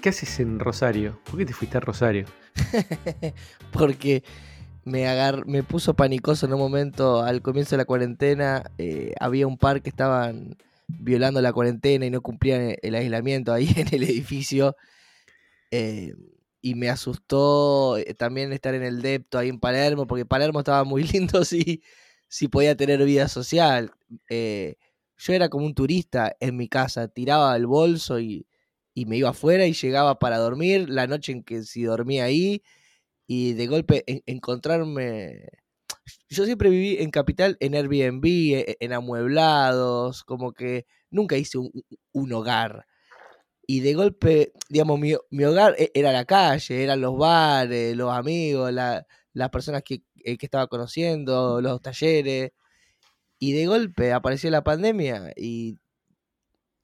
¿Qué haces en Rosario? ¿Por qué te fuiste a Rosario? Porque me, agar... me puso panicoso en un momento al comienzo de la cuarentena. eh, había un par que estaban violando la cuarentena y no cumplían el aislamiento ahí en el edificio. eh, y me asustó eh, también estar en el depto ahí en Palermo, porque Palermo estaba muy lindo si, si podía tener vida social. Yo era como un turista en mi casa, tiraba el bolso y, y me iba afuera y llegaba para dormir la noche en que si dormía ahí y de golpe en- encontrarme... Yo siempre viví en Capital en Airbnb, e- en amueblados, como que nunca hice un, un hogar. Y de golpe, digamos, mi, mi hogar e- era la calle, eran los bares, los amigos, la- las personas que, eh, que estaba conociendo, los talleres. Y de golpe apareció la pandemia y,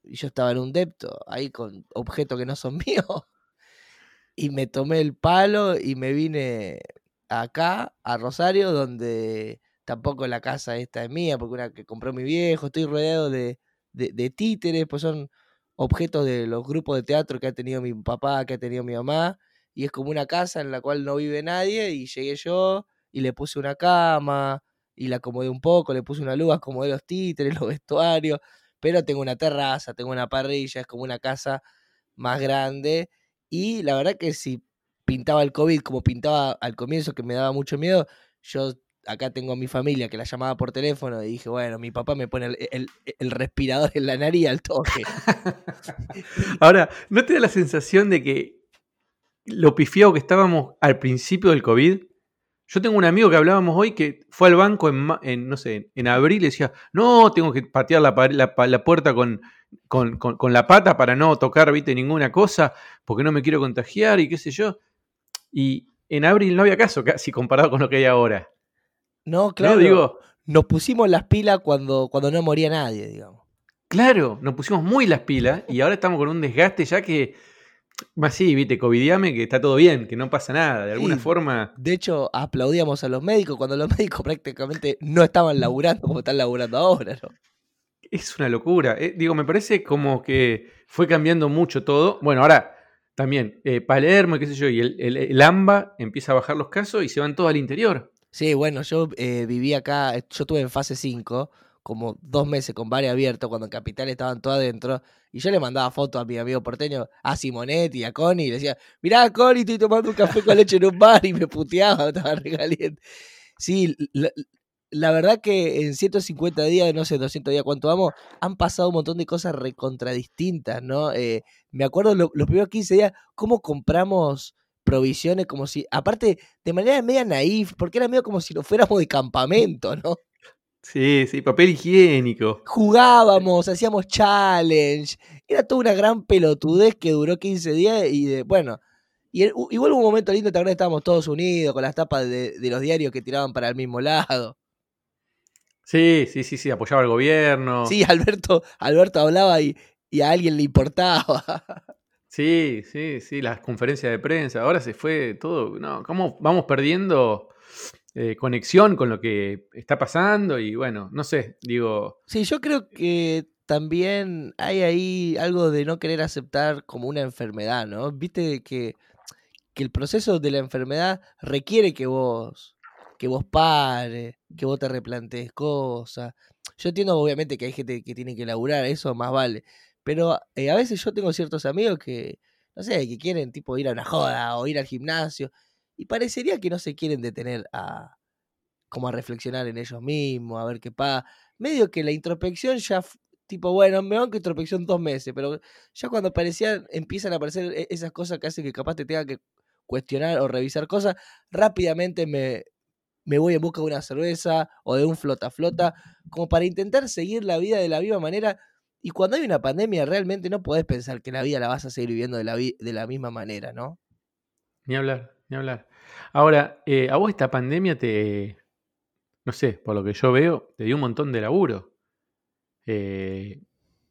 y yo estaba en un depto, ahí con objetos que no son míos. Y me tomé el palo y me vine acá, a Rosario, donde tampoco la casa esta es mía, porque una que compró mi viejo, estoy rodeado de, de, de títeres, pues son objetos de los grupos de teatro que ha tenido mi papá, que ha tenido mi mamá, y es como una casa en la cual no vive nadie, y llegué yo y le puse una cama, y la acomodé un poco, le puse una luz, acomodé los títeres, los vestuarios, pero tengo una terraza, tengo una parrilla, es como una casa más grande, y la verdad que si pintaba el COVID como pintaba al comienzo, que me daba mucho miedo, yo acá tengo a mi familia que la llamaba por teléfono y dije, bueno, mi papá me pone el, respirador en la nariz al toque. Ahora, ¿no te da la sensación de que lo pifiado que estábamos al principio del COVID? Yo tengo un amigo que hablábamos hoy que fue al banco en, en, no sé, en abril y decía, no, tengo que patear la, la puerta con, con, con- con la pata para no tocar, viste, ninguna cosa, porque no me quiero contagiar y qué sé yo. Y en abril no había caso casi comparado con lo que hay ahora. No, ¿No? claro. Digo, Nos pusimos las pilas cuando, cuando no moría nadie, digamos. Claro, nos pusimos muy las pilas y ahora estamos con un desgaste ya que, más sí, viste, covidiame, que está todo bien, que no pasa nada, de alguna Sí. forma. De hecho, aplaudíamos a los médicos cuando los médicos prácticamente no estaban laburando como están laburando ahora, ¿no? Es una locura. Eh, digo, me parece como que fue cambiando mucho todo. Bueno, ahora también eh, Palermo, y qué sé yo, y el, el- el AMBA empieza a bajar los casos y se van todos al interior. Sí, bueno, yo eh, viví acá, yo estuve en fase 5, como dos meses con bares abiertos, cuando en Capital estaban todos adentro, y yo le mandaba fotos a mi amigo porteño, a Simonetti, a Connie, y le decía, mirá, Connie, estoy tomando un café con leche en un bar, y me puteaba, estaba recaliente. Sí, la, la verdad que en 150 días, no sé, 200 días, ¿cuánto vamos? Han pasado un montón de cosas recontradistintas, ¿no? Eh, me acuerdo lo- los primeros 15 días, cómo compramos provisiones como si, aparte, de manera media naif, porque era medio como si nos fuéramos de campamento, ¿no? Sí, sí, papel higiénico. Jugábamos, hacíamos challenge, era toda una gran pelotudez que duró 15 días y de, bueno, y el- igual hubo un momento lindo, también estábamos todos unidos con las tapas de, de los diarios que tiraban para el mismo lado. Sí, sí, sí, sí, apoyaba al gobierno. Sí, Alberto, Alberto hablaba y, y a alguien le importaba. Sí, sí, sí, las conferencias de prensa. Ahora se fue todo. No, ¿cómo vamos perdiendo eh, conexión con lo que está pasando? Y bueno, no sé, digo. Sí, yo creo que también hay ahí algo de no querer aceptar como una enfermedad, ¿no? Viste que, que el proceso de la enfermedad requiere que vos, que vos pares, que vos te replantees cosas. Yo entiendo obviamente que hay gente que tiene que laburar, eso más vale. Pero eh, a veces yo tengo ciertos amigos que, no sé, que quieren tipo ir a una joda o ir al gimnasio. Y parecería que no se quieren detener a como a reflexionar en ellos mismos, a ver qué pasa. Medio que la introspección ya, tipo, bueno, me banco introspección dos meses, pero ya cuando aparecían, empiezan a aparecer e- esas cosas que hacen que capaz te tenga que cuestionar o revisar cosas, rápidamente me, me voy en busca de una cerveza o de un flota flota, como para intentar seguir la vida de la misma manera. Y cuando hay una pandemia, realmente no podés pensar que la vida la vas a seguir viviendo de la, de la misma manera, ¿no? Ni hablar, ni hablar. Ahora, eh, a vos esta pandemia te, no sé, por lo que yo veo, te dio un montón de laburo. Eh,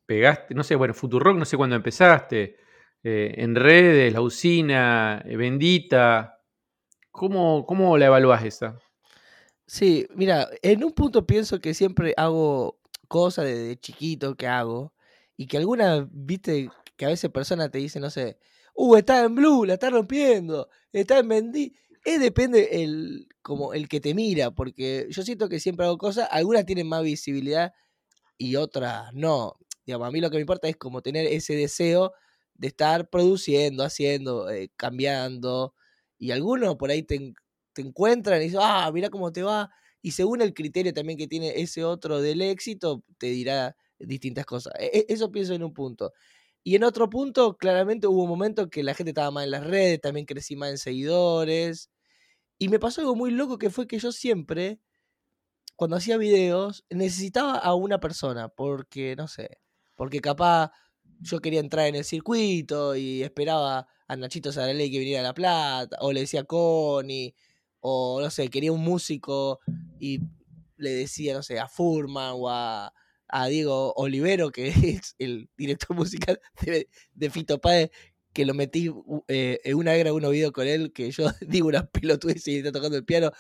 pegaste, no sé, bueno, Futurock, no sé cuándo empezaste, eh, en redes, la usina, eh, Bendita. ¿Cómo, ¿Cómo la evaluás esa? Sí, mira, en un punto pienso que siempre hago cosas desde chiquito que hago y que alguna, viste, que a veces personas te dicen, no sé, uh, está en Blue, la está rompiendo, está en Mendy. Es depende el, como el que te mira, porque yo siento que siempre hago cosas, algunas tienen más visibilidad y otras no. Digamos, a mí lo que me importa es como tener ese deseo de estar produciendo, haciendo, eh, cambiando. Y algunos por ahí te, te encuentran y dicen, ah, mira cómo te va. Y según el criterio también que tiene ese otro del éxito, te dirá distintas cosas. E, e, eso pienso en un punto. Y en otro punto, claramente hubo un momento que la gente estaba más en las redes, también crecí más en seguidores. Y me pasó algo muy loco que fue que yo siempre, cuando hacía videos, necesitaba a una persona, porque, no sé, porque capaz yo quería entrar en el circuito y esperaba a Nachito Saraley que viniera a La Plata, o le decía Connie, o no sé, quería un músico y le decía, no sé, a Furman o a, Diego Olivero, que es el director musical de, Fito Páez, que lo metí eh, en una era uno video con él, que yo digo una pelotudes y está tocando el piano,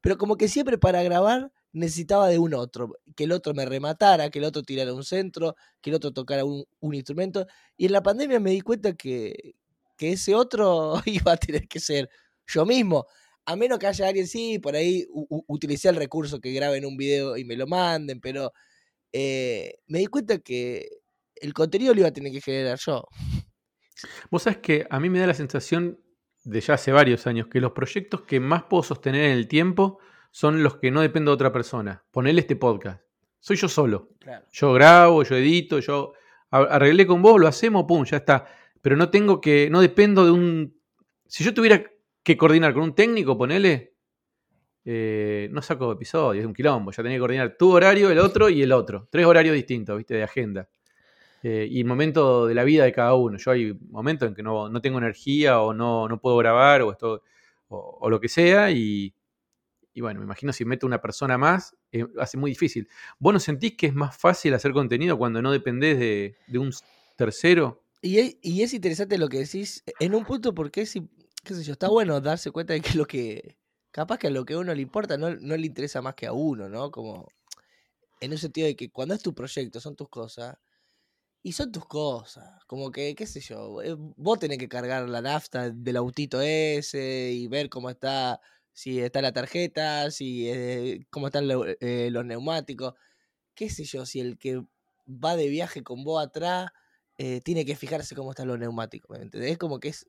pero como que siempre para grabar necesitaba de un otro, que el otro me rematara, que el otro tirara un centro, que el otro tocara un, instrumento. Y en la pandemia me di cuenta que, que, ese otro iba a tener que ser yo mismo. A menos que haya alguien, sí, por ahí utilicé el recurso que graben un video y me lo manden, pero eh, me di cuenta que el contenido lo iba a tener que generar yo. Vos sabés que a mí me da la sensación de ya hace varios años que los proyectos que más puedo sostener en el tiempo son los que no dependo de otra persona. Ponele este podcast. Soy yo solo. Yo grabo, yo edito, yo arreglé con vos, lo hacemos, pum, ya está. Pero no tengo que, no dependo de un... Si yo tuviera que coordinar con un técnico, ponele, eh, no saco episodios, es un quilombo. Ya tenía que coordinar tu horario, el otro y el otro. Tres horarios distintos, viste, de agenda. Eh, y momento de la vida de cada uno. Yo hay momentos en que no, tengo energía o no, no puedo grabar o, esto, o lo que sea y y bueno, me imagino si meto una persona más, eh, hace muy difícil. ¿Vos no sentís que es más fácil hacer contenido cuando no dependés de, un tercero? Y es, interesante lo que decís en un punto porque es, qué sé yo, está bueno darse cuenta de que lo que, capaz que a lo que a uno le importa no, no le interesa más que a uno, ¿no? Como en un sentido de que cuando es tu proyecto, son tus cosas, y son tus cosas. Como que, qué sé yo, eh, vos tenés que cargar la nafta del autito ese y ver cómo está si está la tarjeta, si eh, cómo están eh, los neumáticos, qué sé yo, si el que va de viaje con vos atrás eh, tiene que fijarse cómo están los neumáticos, ¿me Es como que es,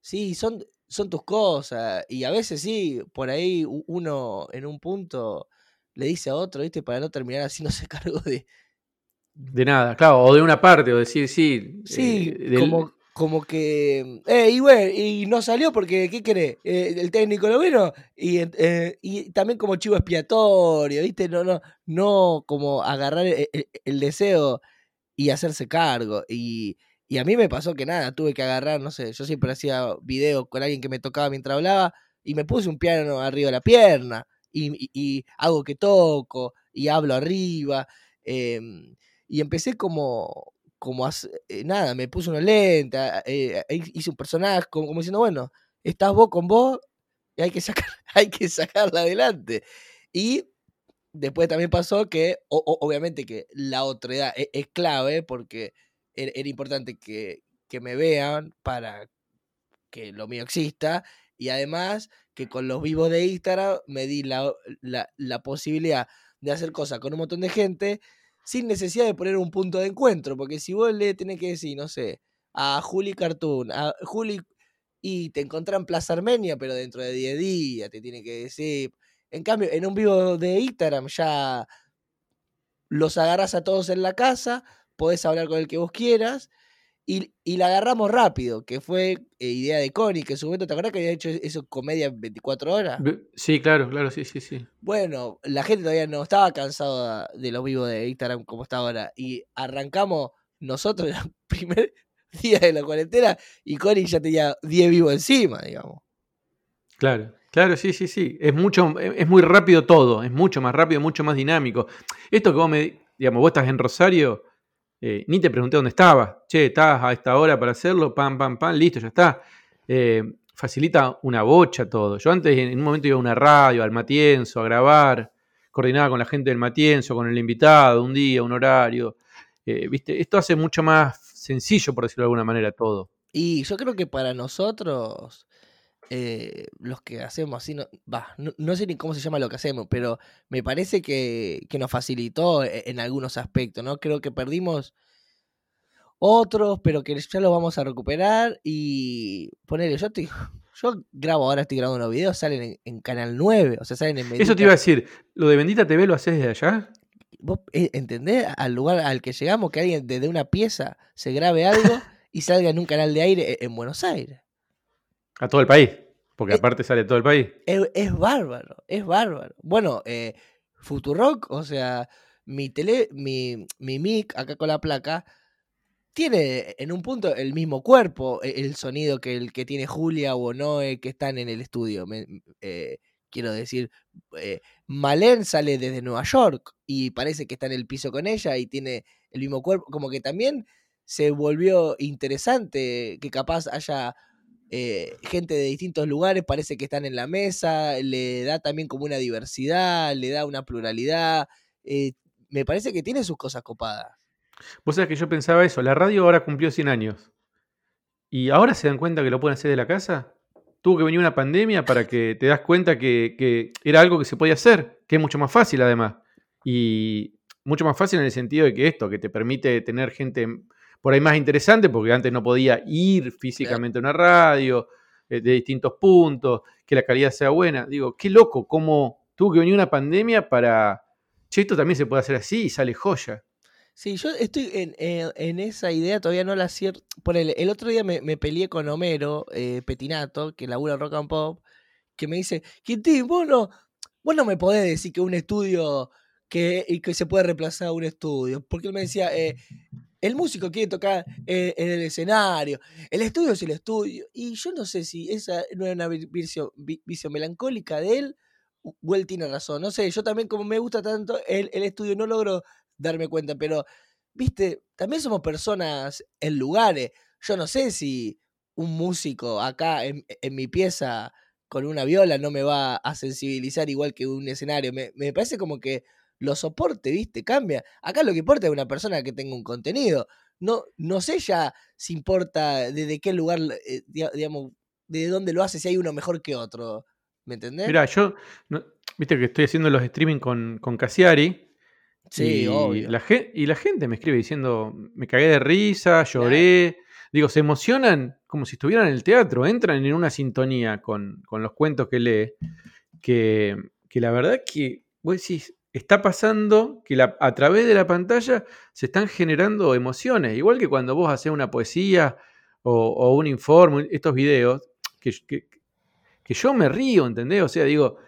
sí, son, son tus cosas, y a veces sí, por ahí uno en un punto le dice a otro, ¿viste? Para no terminar haciéndose cargo de... De nada, claro, o de una parte, o decir, sí. Sí, como, como que, eh, y bueno, y no salió porque, ¿qué querés? Eh, el técnico lo vino y, eh, y, también como chivo expiatorio, ¿viste? No, no, no como agarrar el, deseo y hacerse cargo. Y, y, a mí me pasó que nada, tuve que agarrar, no sé, yo siempre hacía videos con alguien que me tocaba mientras hablaba y me puse un piano arriba de la pierna y, y hago que toco y hablo arriba. Em, y empecé como, como hace, eh, nada, me puse una lente, eh, hice un personaje, como, diciendo, bueno, estás vos con vos y hay que, sacar, hay que sacarla adelante. Y después también pasó que, obviamente que la otra edad e, es, clave porque era, importante que, que, me vean para que lo mío exista y además que con los vivos de Instagram me di la, la, posibilidad de hacer cosas con un montón de gente sin necesidad de poner un punto de encuentro, porque si vos le tenés que decir, no sé, a Juli Cartoon, a Juli y te encontrás en Plaza Armenia, pero dentro de 10 días te tiene que decir. En cambio, en un vivo de Instagram ya los agarras a todos en la casa, podés hablar con el que vos quieras y, la agarramos rápido, que fue eh, idea de Connie, que en su momento, ¿te acuerdas que había hecho eso comedia 24 horas? Sí, claro, claro, sí, sí, sí. Bueno, la gente todavía no estaba cansada de los vivos de Instagram como está ahora. Y arrancamos nosotros el primer día de la cuarentena y Connie ya tenía 10 vivos encima, digamos. Claro, claro, sí, sí, sí. Es mucho, es muy rápido todo, es mucho más rápido, mucho más dinámico. Esto que vos me, digamos, vos estás en Rosario eh, ni te pregunté dónde estabas. Che, estás a esta hora para hacerlo, pam, pam, pam, listo, ya está. Eh, facilita una bocha todo. Yo antes en un momento iba a una radio, al Matienzo, a grabar, coordinaba con la gente del Matienzo, con el invitado, un día, un horario. Eh, ¿viste? Esto hace mucho más sencillo, por decirlo de alguna manera, todo. Y yo creo que para nosotros, eh, los que hacemos así, no, va, no, no sé ni cómo se llama lo que hacemos, pero me parece que, que nos facilitó e- en algunos aspectos, ¿no? Creo que perdimos otros, pero que ya los vamos a recuperar y ponerle, yo estoy, yo grabo ahora, estoy grabando unos videos, salen en, en Canal 9, o sea, salen en Eso te Bendita- iba a decir, ¿lo de Bendita TV lo haces desde allá? ¿Vos eh, entendés al lugar al que llegamos que alguien desde una pieza se grabe algo y salga en un canal de aire e- en Buenos Aires? A todo el país, porque Eh, aparte sale todo el país. Es, es bárbaro, es bárbaro. Bueno, eh, Futurock, o sea, mi tele, mi, mi mic acá con la placa, tiene en un punto el mismo cuerpo, e- el sonido que el que tiene Julia o Noé que están en el estudio. me- eh, quiero decir, eh, Malén sale desde Nueva York y parece que está en el piso con ella y tiene el mismo cuerpo. Como que también se volvió interesante que capaz haya eh, gente de distintos lugares, parece que están en la mesa, le da también como una diversidad, le da una pluralidad. eh, me parece que tiene sus cosas copadas. Vos sabés que yo pensaba eso, la radio ahora cumplió 100 años. ¿Y ahora se dan cuenta que lo pueden hacer de la casa? Tuvo que venir una pandemia para que te das cuenta que, que era algo que se podía hacer, que es mucho más fácil además. Y mucho más fácil en el sentido de que esto, que te permite tener gente por ahí más interesante, porque antes no podía ir físicamente a una radio, eh, de distintos puntos, que la calidad sea buena. Digo, qué loco, cómo tuvo que venir una pandemia para... Che, esto también se puede hacer así y sale joya. Sí, yo estoy en, en- en esa idea, todavía no la cierto. Por el, el otro día me, me peleé con Homero eh, Petinato, que labura Rock and Pop, que me dice, Quintín, vos no, vos no me podés decir que un estudio que, y que se puede reemplazar a un estudio. Porque él me decía, eh, el músico quiere tocar eh, en el escenario, el estudio es el estudio. Y yo no sé si esa no es una vi- visión, vi- visión melancólica de él, o él tiene razón. No sé, yo también como me gusta tanto el, el estudio, no logro darme cuenta, pero, viste, también somos personas en lugares. Yo no sé si un músico acá en, en mi pieza con una viola no me va a sensibilizar igual que un escenario. Me, me parece como que los soportes, viste, cambia. Acá lo que importa es una persona que tenga un contenido. No, no sé ya si importa desde qué lugar, eh, digamos, de dónde lo hace, si hay uno mejor que otro. ¿Me entendés? Mira, yo, no- viste que estoy haciendo los streaming con, con Cassiari. sí, y, obvio. La, y la gente me escribe diciendo, me cagué de risa, lloré. Digo, se emocionan como si estuvieran en el teatro, entran en una sintonía con, con los cuentos que lee, que, que la verdad que, vos decís, está pasando que la- a través de la pantalla se están generando emociones, igual que cuando vos haces una poesía o, o un informe, estos videos, que, que- que yo me río, ¿entendés? O sea, digo,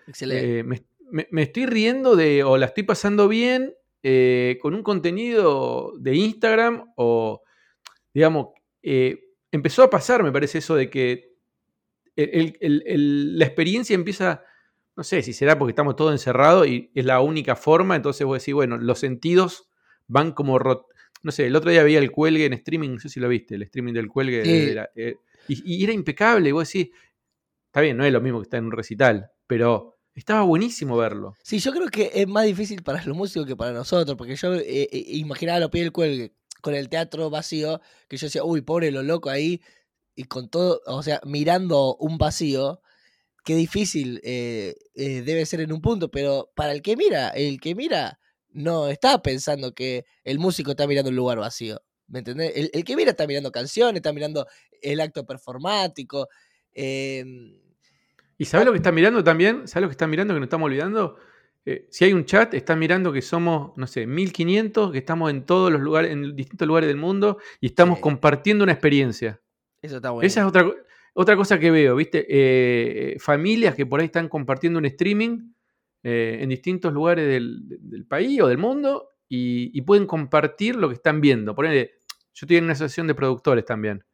eh, me, me- me estoy riendo de, o la estoy pasando bien eh, con un contenido de Instagram, o, digamos, eh, empezó a pasar, me parece eso de que el- el- el- el- la experiencia empieza, no sé si será porque estamos todos encerrados y es la única forma, entonces vos decís, bueno, los sentidos van como... rot- no sé, el otro día veía el cuelgue en streaming, no sé si lo viste, el streaming del cuelgue. de- Sí. de la- eh, y, y era impecable, y vos decís, está bien, no es lo mismo que estar en un recital, pero estaba buenísimo verlo. Sí, yo creo que es más difícil para los músicos que para nosotros, porque yo eh, eh, imaginaba a los pies del cuelgue con el teatro vacío, que yo decía, uy, pobre lo loco ahí, y con todo, o sea, mirando un vacío, qué difícil eh, eh, debe ser en un punto, pero para el que mira, el que mira no está pensando que el músico está mirando un lugar vacío, ¿me entendés? El, el que mira está mirando canciones, está mirando el acto performático. em, ¿Y sabes lo que están mirando también? ¿Sabes lo que están mirando que nos estamos olvidando? Eh, si hay un chat, están mirando que somos, no sé, 1500, que estamos en todos los lugares, en distintos lugares del mundo y estamos Sí. compartiendo una experiencia. eso está bueno. Esa es otra, co- otra cosa que veo, ¿viste? Eh, familias que por ahí están compartiendo un streaming eh, en distintos lugares del, del país o del mundo y, y pueden compartir lo que están viendo. Ponele, yo estoy en una asociación de productores también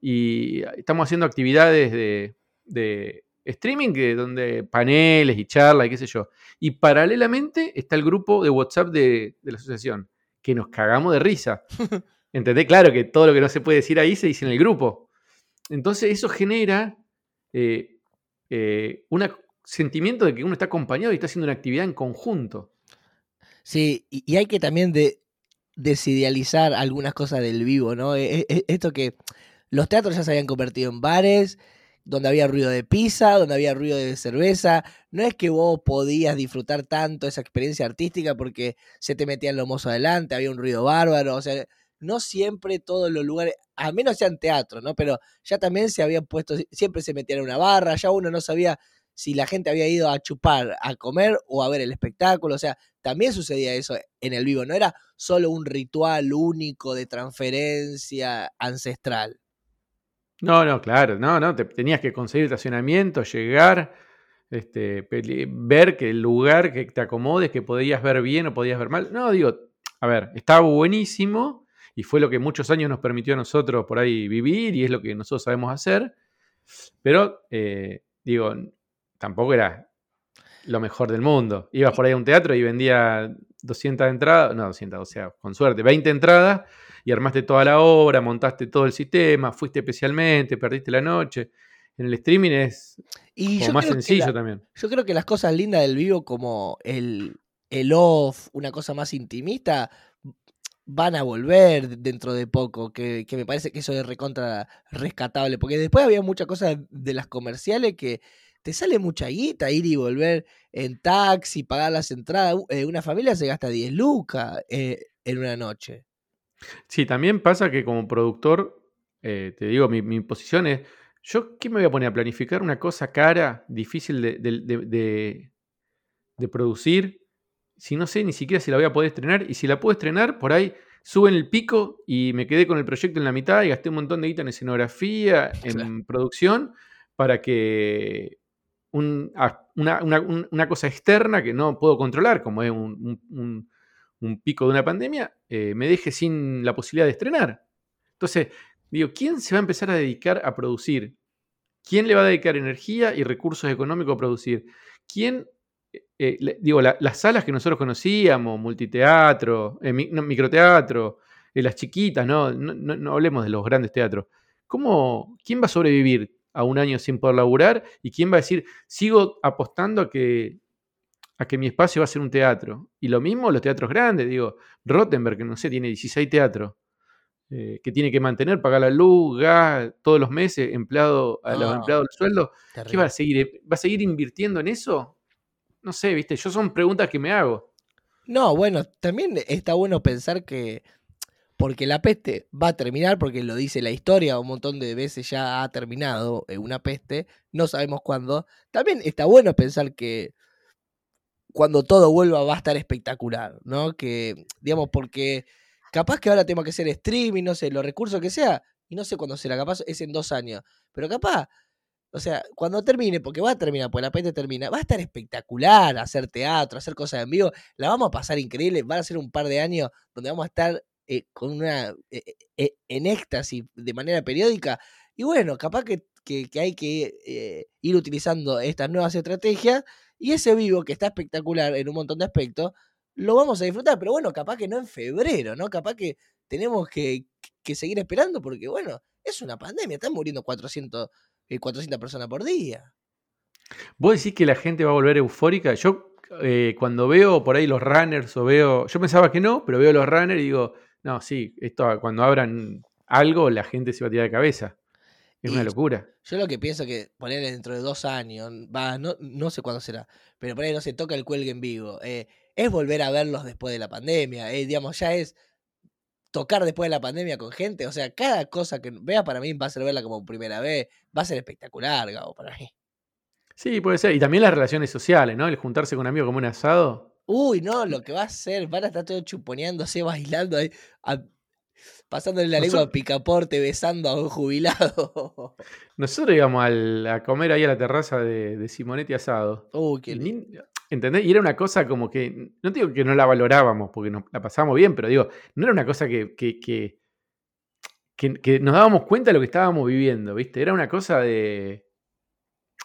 y estamos haciendo actividades de, de streaming que, donde paneles y charlas y qué sé yo. Y paralelamente está el grupo de WhatsApp de, de la asociación, que nos cagamos de risa. ¿Entendés? Claro que todo lo que no se puede decir ahí se dice en el grupo. Entonces eso genera eh, eh, un sentimiento de que uno está acompañado y está haciendo una actividad en conjunto. Sí, y, hay que también de, desidealizar algunas cosas del vivo, ¿no? E- e- e- esto que los teatros ya se habían convertido en bares, donde había ruido de pizza, donde había ruido de cerveza. No es que vos podías disfrutar tanto esa experiencia artística porque se te metían los mozos adelante, había un ruido bárbaro. O sea, no siempre todos los lugares, a menos sean teatro, ¿no? Pero ya también se habían puesto, siempre se metían en una barra, ya uno no sabía si la gente había ido a chupar, a comer o a ver el espectáculo. O sea, también sucedía eso en el vivo. No era solo un ritual único de transferencia ancestral. No, no, claro, no, no, te, tenías que conseguir estacionamiento, llegar, este, ver que el lugar que te acomodes, que podías ver bien o podías ver mal. No, digo, a ver, estaba buenísimo y fue lo que muchos años nos permitió a nosotros por ahí vivir y es lo que nosotros sabemos hacer, pero eh, digo, tampoco era lo mejor del mundo. Ibas por ahí a un teatro y vendía 200 entradas, no 200, o sea, con suerte, 20 entradas y armaste toda la obra, montaste todo el sistema, fuiste especialmente, perdiste la noche. En el streaming es más sencillo también. Yo creo que las cosas lindas del vivo, como el, el off, una cosa más intimista, van a volver dentro de poco, que, que, me parece que eso es recontra rescatable, porque después había muchas cosas de las comerciales que te sale mucha guita ir y volver en taxi, pagar las entradas. Eh, una familia se gasta 10 lucas eh, en una noche. Sí, también pasa que como productor, eh, te digo, mi, posición es, ¿yo qué me voy a poner a planificar una cosa cara, difícil de, de, producir, si no sé ni siquiera si la voy a poder estrenar? Y si la puedo estrenar, por ahí suben el pico y me quedé con el proyecto en la mitad y gasté un montón de guita en escenografía, en producción, para que una, cosa externa que no puedo controlar, como es un un pico de una pandemia, eh, me deje sin la posibilidad de estrenar. Entonces, digo, ¿quién se va a empezar a dedicar a producir? ¿Quién le va a dedicar energía y recursos económicos a producir? ¿Quién, eh, eh, digo, las salas que nosotros conocíamos, multiteatro, microteatro, las chiquitas, ¿no? No, hablemos de los grandes teatros. ¿Cómo, ¿Quién va a sobrevivir a un año sin poder laburar? ¿Y quién va a decir, sigo apostando a que a que mi espacio va a ser un teatro. Y lo mismo los teatros grandes, digo, Rottenberg, que no sé, tiene 16 teatros, eh, que tiene que mantener, pagar la luz, gas, todos los meses, empleado, a los empleados del sueldo. ¿Qué va a seguir? ¿Va a seguir invirtiendo en eso? No sé, viste, yo son preguntas que me hago. No, bueno, también está bueno pensar que porque la peste va a terminar, porque lo dice la historia, un montón de veces ya ha terminado eh, una peste, no sabemos cuándo. También está bueno pensar que cuando todo vuelva va a estar espectacular, ¿no? Que, digamos, porque capaz que ahora tengo que hacer streaming, no sé, los recursos que sea, y no sé cuándo será, capaz es en dos años, pero capaz, o sea, cuando termine, porque va a terminar, porque la peste termina, va a estar espectacular hacer teatro, hacer cosas en vivo, la vamos a pasar increíble, van a ser un par de años donde vamos a estar eh, con una, eh, eh, en éxtasis de manera periódica, y bueno, capaz que, que hay que ir utilizando estas nuevas estrategias y ese vivo, que está espectacular en un montón de aspectos, lo vamos a disfrutar. Pero bueno, capaz que no en febrero, ¿no? Capaz que tenemos que, seguir esperando porque, bueno, es una pandemia. Están muriendo 400, 400 eh, personas por día. ¿Vos decís que la gente va a volver eufórica? Yo eh, cuando veo por ahí los runners o veo, yo pensaba que no, pero veo los runners y digo, no, sí, esto cuando abran algo la gente se va a tirar de cabeza. Es una locura. Yo lo que pienso que poner dentro de dos años, va, no, no sé cuándo será, pero por ahí no se toca el cuelgue en vivo. Eh, es volver a verlos después de la pandemia. Eh, digamos, ya es tocar después de la pandemia con gente. O sea, cada cosa que vea para mí va a ser verla como primera vez. Va a ser espectacular, Gabo, para mí. Sí, puede ser. Y también las relaciones sociales, ¿no? El juntarse con un amigo como un asado. Uy, no, lo que va a ser, van a estar todos chuponeándose, bailando ahí, pasándole la lengua a picaporte, besando a un jubilado. Nosotros íbamos a comer ahí a la terraza de, Simonetti asado. Uy, qué ¿Entendés? Y era una cosa como que, no digo que no la valorábamos porque nos la pasábamos bien, pero digo, no era una cosa que, que, que, que, nos dábamos cuenta de lo que estábamos viviendo, ¿viste? Era una cosa de...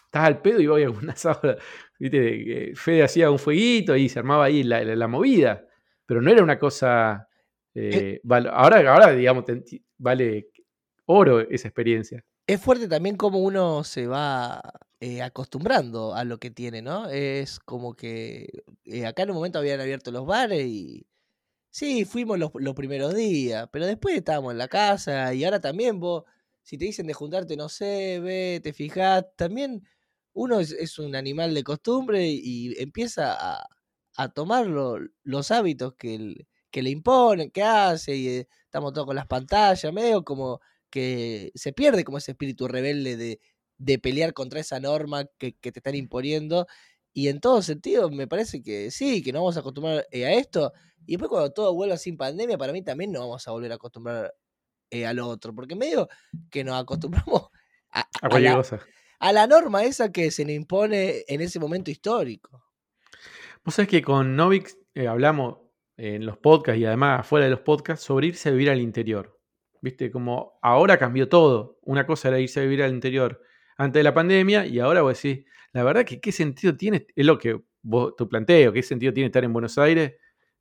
Estás al pedo y voy a un asado, ¿viste? Fede hacía un fueguito y se armaba ahí la movida, pero no era una cosa eh, ahora, ahora, digamos, vale oro esa experiencia. Es fuerte también como uno se va eh, acostumbrando a lo que tiene, ¿no? Es como que eh, acá en un momento habían abierto los bares y sí, fuimos los, primeros días, pero después estábamos en la casa y ahora también vos si te dicen de juntarte, no sé, ve, te fijas, también uno es, un animal de costumbre y empieza a, a tomar los hábitos que, que, le imponen, que hace, y eh, estamos todos con las pantallas, medio como que se pierde como ese espíritu rebelde de, de pelear contra esa norma que, que, te están imponiendo. Y en todo sentido, me parece que sí, que nos vamos a acostumbrar eh, a esto. Y después cuando todo vuelva sin pandemia, para mí también nos vamos a volver a acostumbrar eh, al otro. Porque medio que nos acostumbramos a, a, la, norma esa que se nos impone en ese momento histórico. Vos sabés que con Novik eh, hablamos en los podcasts y además fuera de los podcasts sobre irse a vivir al interior. Viste, como ahora cambió todo. Una cosa era irse a vivir al interior antes de la pandemia y ahora vos decís, la verdad que qué sentido tiene, es lo que vos, tu planteo, qué sentido tiene estar en Buenos Aires,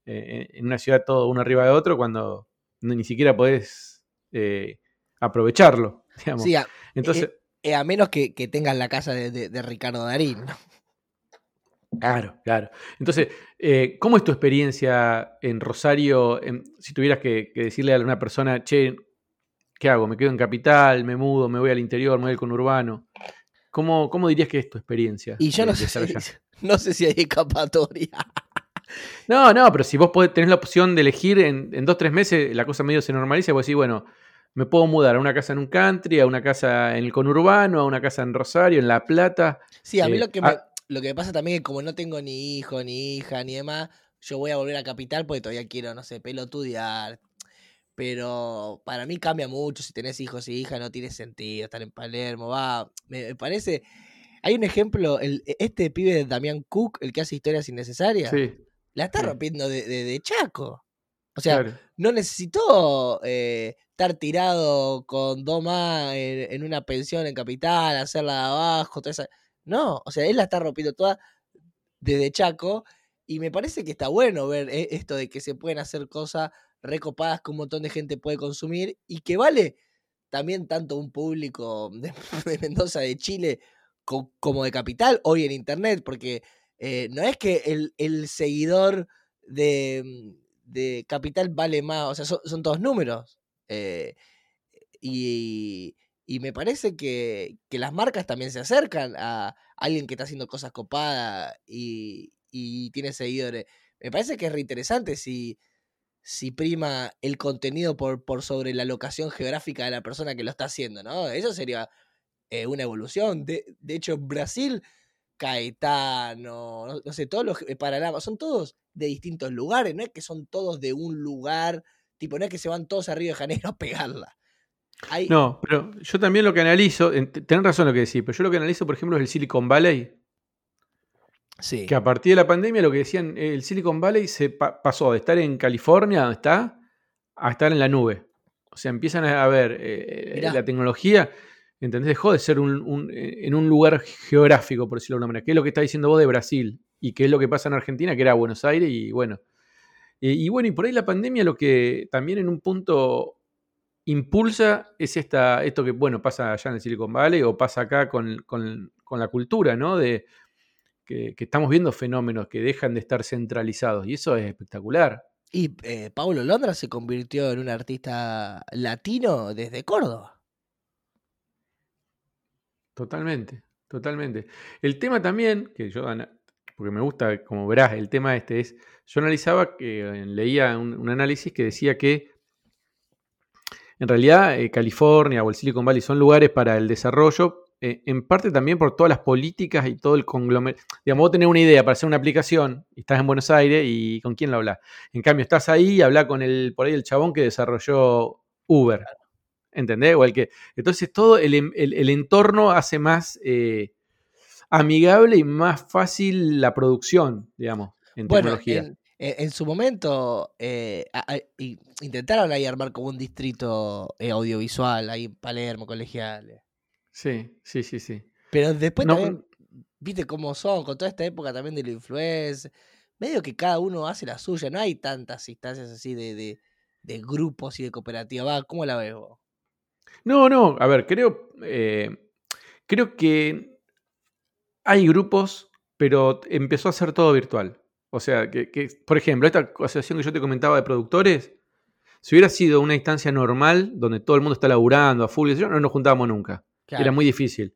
eh, en una ciudad todo uno arriba de otro, cuando ni siquiera podés eh, aprovecharlo. Digamos. Sí, a, Entonces, eh, a menos que, que, tengas la casa de, Ricardo Darín. Claro, claro. Entonces, ¿cómo es tu experiencia en Rosario? si tuvieras que, decirle a una persona, che, ¿qué hago? ¿Me quedo en capital? ¿Me mudo? ¿Me voy al interior? ¿Me voy al conurbano? ¿Cómo, ¿Cómo dirías que es tu experiencia? Y yo no sé, si, no sé si hay escapatoria. No, no, pero si vos podés, tenés la opción de elegir en, en dos, tres meses, la cosa medio se normaliza, vos decís, bueno, me puedo mudar a una casa en un country, a una casa en el conurbano, a una casa en Rosario, en La Plata. Sí, a mí eh, lo, que me, lo que me pasa también es que como no tengo ni hijo, ni hija, ni demás, yo voy a volver a Capital porque todavía quiero, no sé, pelotudear, pero para mí cambia mucho. Si tenés hijos y hijas, no tiene sentido estar en Palermo. Va, me, parece. Hay un ejemplo, el, e, este pibe de Damián Cook, el que hace historias innecesarias, la está rompiendo de, Chaco. O sea, no necesitó eh, estar tirado con Doma en, en, una pensión en Capital, hacerla de abajo, toda esa. No, o sea, él la está rompiendo toda desde Chaco. Y me parece que está bueno ver eh, esto de que se pueden hacer cosas recopadas que un montón de gente puede consumir y que vale también tanto un público de, Mendoza, de Chile, como de Capital, hoy en Internet, porque eh, no es que el, seguidor de, de, Capital vale más, o sea, son, todos números. Eh, y, y, me parece que, que, las marcas también se acercan a alguien que está haciendo cosas copadas y, y tiene seguidores. Me parece que es reinteresante si, si prima el contenido por, por sobre la locación geográfica de la persona que lo está haciendo, ¿no? Eso sería eh, una evolución. De, de, hecho, Brasil, Caetano, no, sé, todos los eh, son todos de distintos lugares, no es que son todos de un lugar, tipo, no es que se van todos a Río de Janeiro a pegarla. No, pero yo también lo que analizo, tenés razón lo que decís, pero yo lo que analizo, por ejemplo, es el Silicon Valley, que a partir de la pandemia, lo que decían, el Silicon Valley se pasó de estar en California, donde está, a estar en la nube. O sea, empiezan a ver eh, eh, la tecnología, ¿entendés? Dejó de ser un, eh, en un lugar geográfico, por decirlo de alguna manera. ¿Qué es lo que está diciendo vos de Brasil? ¿Y qué es lo que pasa en Argentina, que era Buenos Aires? Y bueno. y bueno, y por ahí la pandemia lo que también en un punto impulsa es esta, esto que, bueno, pasa allá en el Silicon Valley o pasa acá con, con la cultura, ¿no? De, que, estamos viendo fenómenos que dejan de estar centralizados y eso es espectacular. Y eh, Paulo Londra se convirtió en un artista latino desde Córdoba. Totalmente, totalmente. El tema también, que yo, porque me gusta, como verás, el tema este es, yo analizaba, que eh, leía un, análisis que decía que en realidad eh, California o el Silicon Valley son lugares para el desarrollo, eh, en parte también por todas las políticas y todo el conglomerado. Digamos, vos tenés una idea para hacer una aplicación y estás en Buenos Aires y ¿con quién lo hablas? En cambio, estás ahí y hablas con el, por ahí el chabón que desarrolló Uber. ¿Entendés? O el que, entonces todo el, entorno hace más eh, amigable y más fácil la producción, digamos, en tecnología. En, su momento eh, intentaron ahí armar como un distrito audiovisual ahí en Palermo, colegiales. Sí, sí, sí, sí. Pero después también, viste cómo son, con toda esta época también de la influencia, medio que cada uno hace la suya, no hay tantas instancias así de, de, grupos y de cooperativas. ¿Cómo la ves vos? No, no, a ver, creo, eh, creo que hay grupos, pero empezó a ser todo virtual. O sea, que, que, por ejemplo, esta asociación que yo te comentaba de productores, Si hubiera sido una instancia normal, donde todo el mundo está laburando a full, y no nos juntábamos nunca. Claro. Era muy difícil.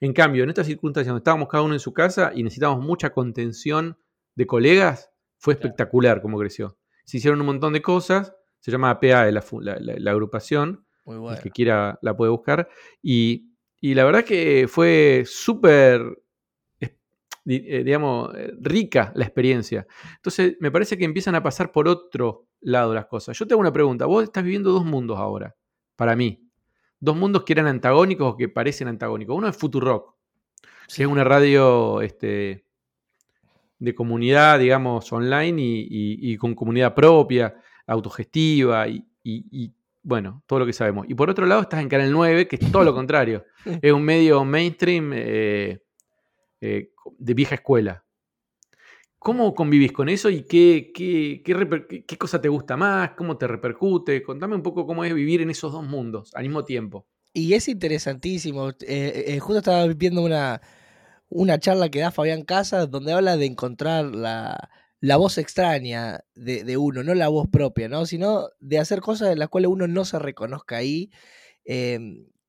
En cambio, en estas circunstancias donde estábamos cada uno en su casa y necesitábamos mucha contención de colegas, fue Claro. espectacular cómo creció. Se hicieron un montón de cosas, se llama PA la, la- la- la agrupación, Muy el bueno. que quiera la puede buscar, y, y la verdad que fue súper, eh, digamos, eh, rica la experiencia. Entonces, me parece que empiezan a pasar por otro lado las cosas. Yo te hago una pregunta, vos estás viviendo dos mundos ahora, para mí. Dos mundos que eran antagónicos o que parecen antagónicos. Uno es Futurock, que es una radio este, de comunidad, digamos, online y, y- y con comunidad propia, autogestiva y, y- y, bueno, todo lo que sabemos. Y por otro lado estás en Canal 9, que es todo lo contrario. es un medio mainstream eh, eh, de vieja escuela. ¿Cómo convivís con eso y qué, qué, qué cosa te gusta más? ¿Cómo te repercute? Contame un poco cómo es vivir en esos dos mundos al mismo tiempo. Y es interesantísimo. eh, eh, justo estaba viendo una, una charla que da Fabián Casas donde habla de encontrar la, la voz extraña de, uno, no la voz propia, ¿no? Sino de hacer cosas en las cuales uno no se reconozca ahí. eh,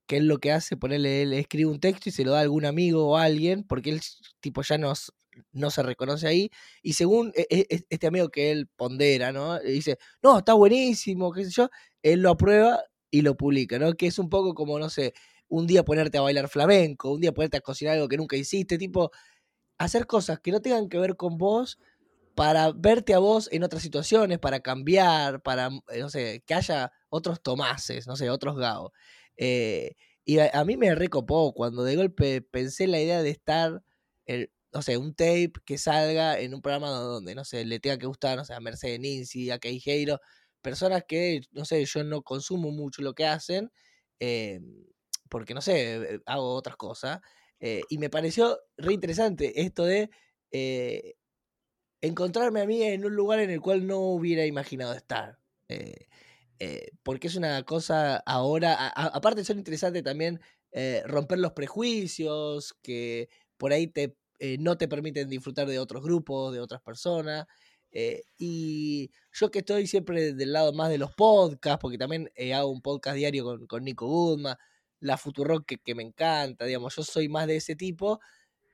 que es lo que hace, ponerle, él escribe un texto y se lo da a algún amigo o a alguien, porque él tipo ya no, s- no se reconoce ahí. Y según e- e- e- este amigo que él pondera, ¿no? Dice, no, está buenísimo, qué sé yo, él lo aprueba y lo publica, ¿no? Que es un poco como, no sé, un día ponerte a bailar flamenco, un día ponerte a cocinar algo que nunca hiciste, tipo, hacer cosas que no tengan que ver con vos para verte a vos en otras situaciones, para cambiar, para, eh, no sé, que haya otros Tomases, no sé, otros Gao. Eh, y a, a mí me recopó cuando de golpe pensé en la idea de estar, el, no sé, un tape que salga en un programa donde, no sé, le tenga que gustar, no sé, a Mercedes Ninzi, a Queijeiro, personas que, no sé, yo no consumo mucho lo que hacen, eh, porque, no sé, eh, hago otras cosas. eh, y me pareció re interesante esto de encontrarme a mí en un lugar en el cual no hubiera imaginado estar. porque es una cosa ahora, a- a- aparte son interesantes también romper los prejuicios que por ahí te, eh, no te permiten disfrutar de otros grupos, de otras personas. eh, y yo que estoy siempre del lado más de los podcasts, porque también eh, hago un podcast diario con, con Nico Goodman, la Futurock que, que me encanta, digamos, yo soy más de ese tipo.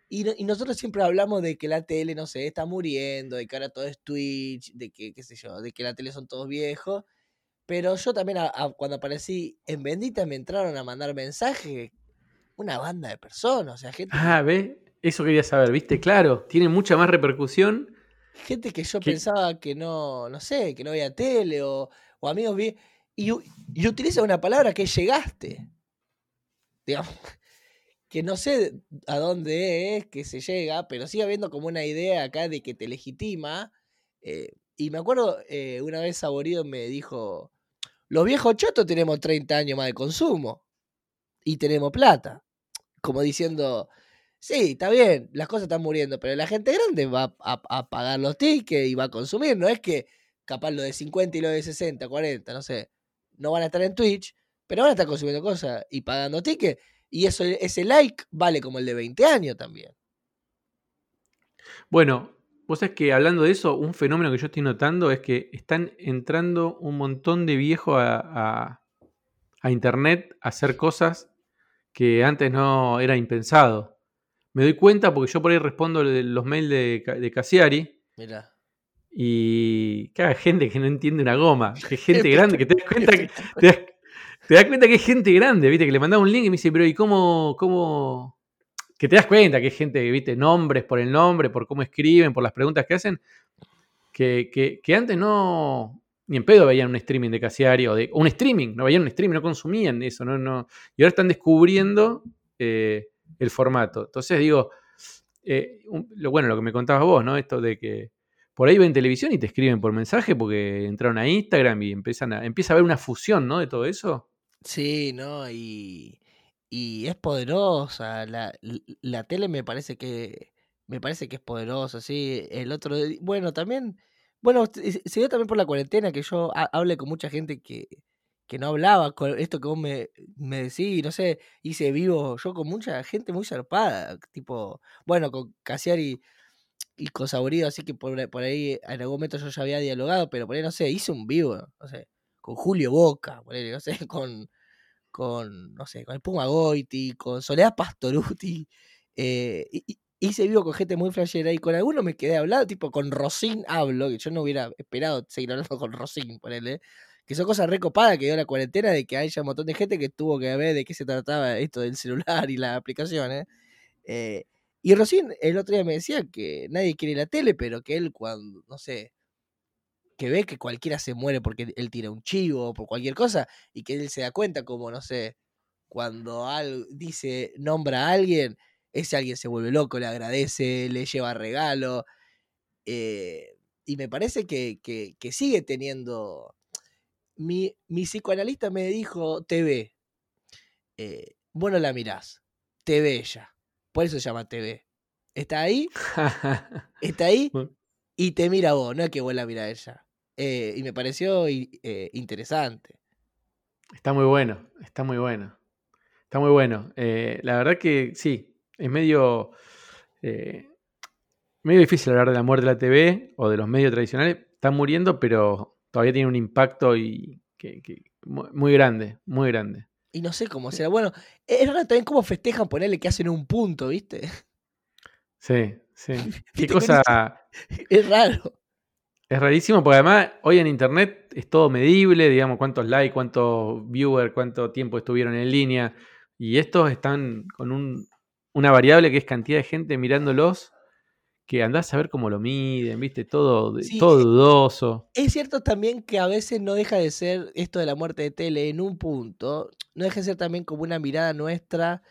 Y, no- y nosotros siempre hablamos de que la tele, no sé, está muriendo, de que ahora todo es Twitch, de que, qué sé yo, de que la tele son todos viejos. Pero yo también, cuando aparecí en Bendita, me entraron a mandar mensajes. Una banda de personas, o sea, gente, Ah, ¿ves? Eso quería saber, ¿viste? Claro, tiene mucha más repercusión. gente que yo pensaba que no, no sé, que no veía tele o, o amigos vi. Y, utiliza una palabra que llegaste. Digamos, que no sé a dónde es que se llega, pero sigue habiendo como una idea acá de que te legitima. eh, y me acuerdo, eh, una vez Saborido me dijo, los viejos chotos tenemos 30 años más de consumo y tenemos plata. Como diciendo, sí, está bien, las cosas están muriendo, pero la gente grande va a, pagar los tickets y va a consumir. No es que capaz lo de 50 y lo de 60, 40, no sé, no van a estar en Twitch, pero van a estar consumiendo cosas y pagando tickets. Y eso, ese like vale como el de 20 años también. Bueno, vos sabés que hablando de eso, un fenómeno que yo estoy notando es que están entrando un montón de viejos a- a internet a hacer cosas que antes no era impensado. Me doy cuenta porque yo por ahí respondo los mails de, de Casiari Mira. y que hay gente que no entiende una goma, que es gente grande, que te das cuenta que te das, te das cuenta que es gente grande, viste, que le mandaba un link y me dice, pero ¿y cómo, cómo? Que te das cuenta que es gente, viste, nombres por el nombre, por cómo escriben, por las preguntas que hacen, que, que- que antes no, ni en pedo veían un streaming de Casiari o de o un streaming, no veían un streaming, no consumían eso, no, no, y ahora están descubriendo eh, el formato. Entonces digo, eh, lo, bueno, lo que me contabas vos, ¿no? Esto de que por ahí ven televisión y te escriben por mensaje porque entraron a Instagram y empiezan a, empieza a haber una fusión, ¿no? De todo eso. Sí, ¿no? Y, y es poderosa. La, la tele me parece que me parece que es poderosa, sí. El otro bueno, también, bueno, se dio también por la cuarentena que yo ha- hablé con mucha gente que, que no hablaba con esto que vos me, me decís, no sé, hice vivo yo con mucha gente muy zarpada, tipo, bueno, con Casiari y con Saborido, así que por, por ahí en algún momento yo ya había dialogado, pero por ahí no sé, hice un vivo, no sé, con Julio Boca, no sé, con, con, no sé, con el Puma Goiti, con Soledad Pastoruti, eh, y, hice vivo con gente muy flashera y con algunos me quedé hablando, tipo con Rosín hablo, que yo no hubiera esperado seguir hablando con Rosín, ponele, que son cosas recopadas que dio la cuarentena de que haya un montón de gente que tuvo que ver de qué se trataba esto del celular y las aplicaciones. Eh, y Rosín el otro día me decía que nadie quiere la tele, pero que él cuando, no sé, que ve que cualquiera se muere porque él tira un chivo o por cualquier cosa, y que él se da cuenta como, no sé, cuando algo, dice, nombra a alguien, ese alguien se vuelve loco, le agradece, le lleva regalo. Eh, y me parece que, sigue teniendo. Mi, mi, psicoanalista me dijo TV. Eh, bueno, la mirás. TV ella. Por eso se llama TV. Está ahí. está ahí. Y te mira vos. No es que vos la mirás ella. Eh, y me pareció interesante. Está muy bueno. Está muy bueno. Está muy bueno. la verdad que sí, es medio, eh, medio difícil hablar de la muerte de la TV o de los medios tradicionales. Están muriendo, pero todavía tiene un impacto y muy grande, muy grande. Y no sé cómo será. Bueno, es raro también cómo festejan ponerle que hacen un punto, ¿viste? Sí, sí. Qué cosa. Es raro. Es rarísimo porque además hoy en internet es todo medible, digamos, cuántos likes, cuántos viewers, cuánto tiempo estuvieron en línea. Y estos están con un una variable que es cantidad de gente mirándolos, que andás a ver cómo lo miden, viste, todo, todo dudoso. Es cierto también que a veces no deja de ser esto de la muerte de tele en un punto, no deja de ser también como una mirada nuestra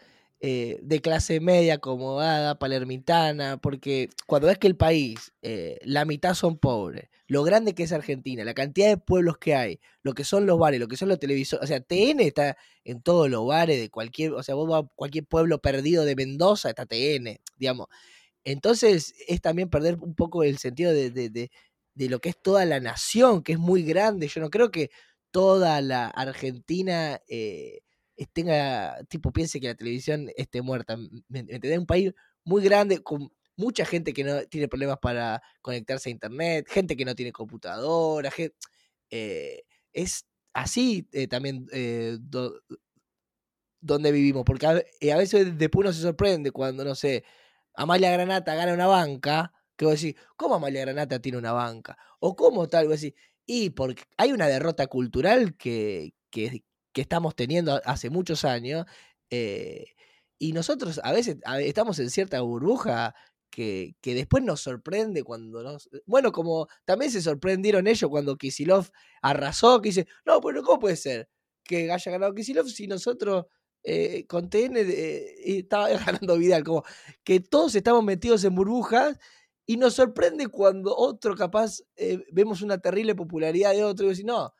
eh, de clase media, acomodada, palermitana, porque cuando ves que el país, eh, la mitad son pobres, lo grande que es Argentina, la cantidad de pueblos que hay, lo que son los bares, lo que son los televisores, o sea, TN está en todos los bares de cualquier, o sea, vos vas a cualquier pueblo perdido de Mendoza, está TN, digamos. Entonces es también perder un poco el sentido de, de, de, de lo que es toda la nación, que es muy grande. Yo no creo que toda la Argentina... Eh, tenga, tipo, piense que la televisión esté muerta. ¿Me entendés? Un país muy grande, con mucha gente que no tiene problemas para conectarse a internet, gente que no tiene computadora, eh, es así eh, también donde vivimos, porque a, veces después uno se sorprende cuando, no sé, Amalia Granata gana una banca, que vos decís, ¿cómo Amalia Granata tiene una banca? O cómo tal, vos decís, y porque hay una derrota cultural que, que, estamos teniendo hace muchos años. Eh, y nosotros a veces estamos en cierta burbuja que, que, después nos sorprende cuando nos... Bueno, como también se sorprendieron ellos cuando Kisilov arrasó, que dice, no, pero ¿cómo puede ser que haya ganado Kisilov si nosotros eh, con TN eh, estaba ganando Vidal? Como que todos estamos metidos en burbujas y nos sorprende cuando otro capaz vemos una terrible popularidad de otro y decimos, no,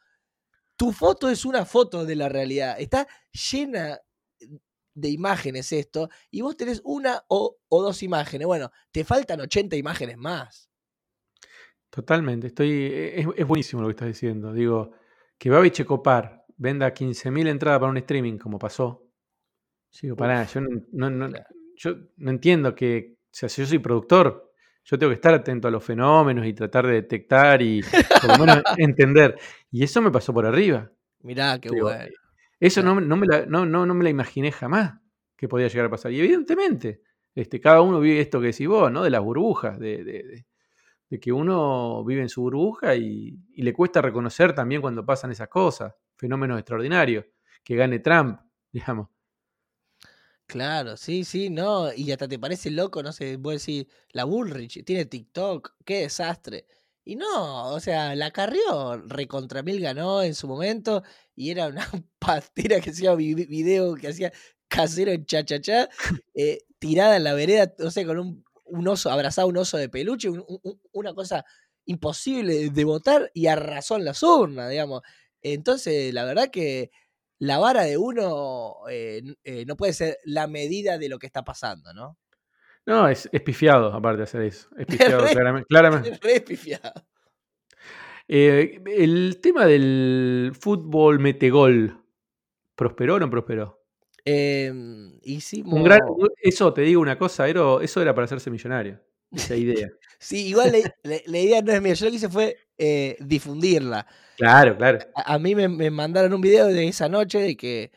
tu foto es una foto de la realidad. Está llena de imágenes esto, y vos tenés una o, dos imágenes. Bueno, te faltan 80 imágenes más. Totalmente, estoy. E, es, buenísimo lo que estás diciendo. Digo, que Babi Checopar venda 15.000 entradas para un streaming, como pasó. Digo, pará, yo no, yo no entiendo que. O sea, si yo soy productor, yo tengo que estar atento a los fenómenos y tratar de detectar y por lo menos entender. Y eso me pasó por arriba. Mirá, qué bueno. Eso no, me la, no, no, me la imaginé jamás que podía llegar a pasar. Y evidentemente, este, cada uno vive esto que decís vos, ¿no? De las burbujas, de, de, de, que uno vive en su burbuja y, y, le cuesta reconocer también cuando pasan esas cosas, fenómenos extraordinarios, que gane Trump, digamos. Claro, sí, sí, no, y hasta te parece loco, no sé, vos decís, la Bullrich tiene TikTok, qué desastre. Y no, o sea, la carrió, recontra mil ganó en su momento, y era una pastera que hacía video, que hacía casero en cha-cha-cha, eh, tirada en la vereda, o sea, con un, un oso, abrazado a un oso de peluche, una cosa imposible de votar, y arrasó en las urnas, digamos. Entonces, la verdad que la vara de uno eh, eh, no puede ser la medida de lo que está pasando, ¿no? No, es, pifiado, aparte de hacer eso. Es pifiado, claramente. Es re pifiado. Eh, el tema del fútbol metegol, ¿prosperó o no prosperó? Em, hicimos... Un gran, eso te digo una cosa, eso era para hacerse millonario. esa idea. Sí, igual la, la- la idea no es mía. Yo lo que hice fue eh, difundirla. Claro, claro. A, a mí me, me mandaron un video de esa noche de que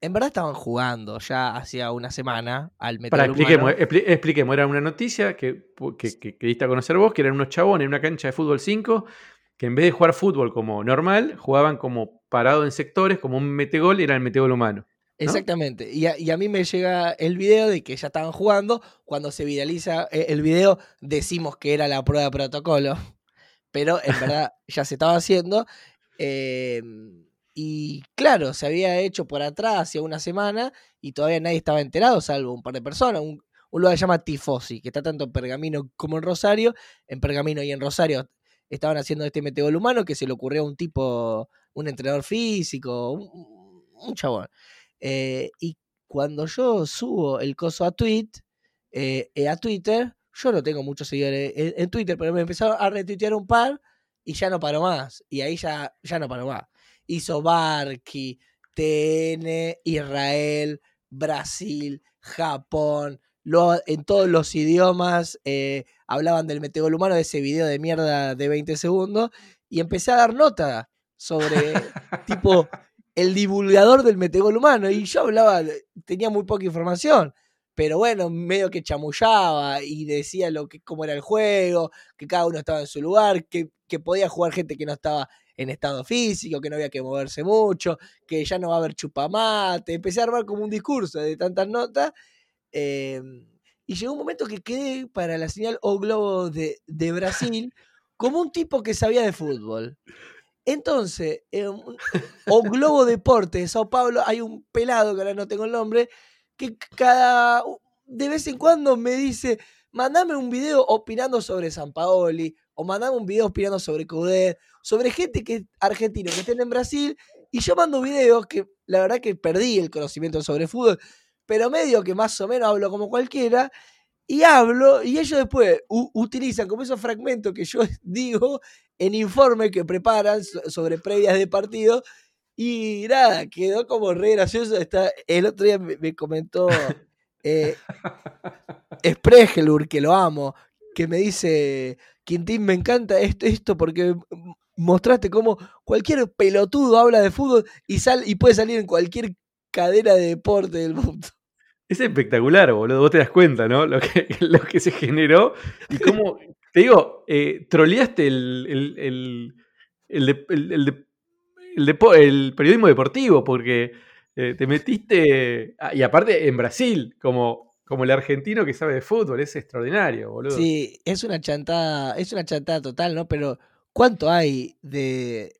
en verdad estaban jugando ya hacía una semana al Para, metal expliquemos, humano. expli- expliquemos, era una noticia que, que, que- que diste a conocer vos, que eran unos chabones en una cancha de fútbol 5, que en vez de jugar fútbol como normal, jugaban como parado en sectores, como un metegol, era el metegol humano. Exactamente. Y a, y a mí me llega el video de que ya estaban jugando. Cuando se viraliza eh, el video, decimos que era la prueba de protocolo. Pero en verdad ya se estaba haciendo. eh, y claro, se había hecho por atrás hace una semana y todavía nadie estaba enterado, salvo un par de personas. Un, un lugar que se llama Tifosi, que está tanto en Pergamino como en Rosario. En Pergamino y en Rosario estaban haciendo este metegol humano que se le ocurrió a un tipo, un entrenador físico, un, un chabón. Eh, y cuando yo subo el coso a tweet, eh, eh, a Twitter, yo no tengo muchos seguidores en, en Twitter, pero me empezaron a retuitear un par y ya no paró más. Y ahí ya, ya no paró más. Hizo Barky, TN, Israel, Brasil, Japón, lo- en todos los idiomas eh, hablaban del metegol humano, de ese video de mierda de 20 segundos, y empecé a dar nota sobre, tipo, el divulgador del metegol humano. Y yo hablaba, tenía muy poca información. Pero bueno, medio que chamullaba y decía lo que, cómo era el juego, que cada uno estaba en su lugar, que, que podía jugar gente que no estaba en estado físico, que no había que moverse mucho, que ya no va a haber chupamate. Empecé a armar como un discurso de tantas notas. eh, y llegó un momento que quedé para la señal O Globo de, de Brasil como un tipo que sabía de fútbol. Entonces, en O Globo Deporte de Sao Paulo, hay un pelado, que ahora no tengo el nombre, que cada de vez en cuando me dice, mandame un video opinando sobre San Paoli, o mandame un video opinando sobre Coudet, sobre gente que es argentino que estén en Brasil, y yo mando videos que la verdad que perdí el conocimiento sobre fútbol, pero medio que más o menos hablo como cualquiera, y hablo, y ellos después utilizan como esos fragmentos que yo digo en informes que preparan so- sobre previas de partido, y nada, quedó como re gracioso. Está, el otro día me, me comentó eh, Spregelur, que lo amo, que me dice, Quintín, me encanta esto, esto porque mostraste cómo cualquier pelotudo habla de fútbol y, sal, y puede salir en cualquier cadena de deporte del mundo. Es espectacular, boludo. Vos te das cuenta, ¿no? Lo que, lo que se generó y cómo, te digo, eh, troleaste el, el, el, el, de- el- depo- periodismo deportivo porque eh, te metiste, ah, y aparte en Brasil, como, como el argentino que sabe de fútbol, es extraordinario, boludo. Sí, es una chantada, es una chantada total, ¿no? Pero ¿cuánto hay de,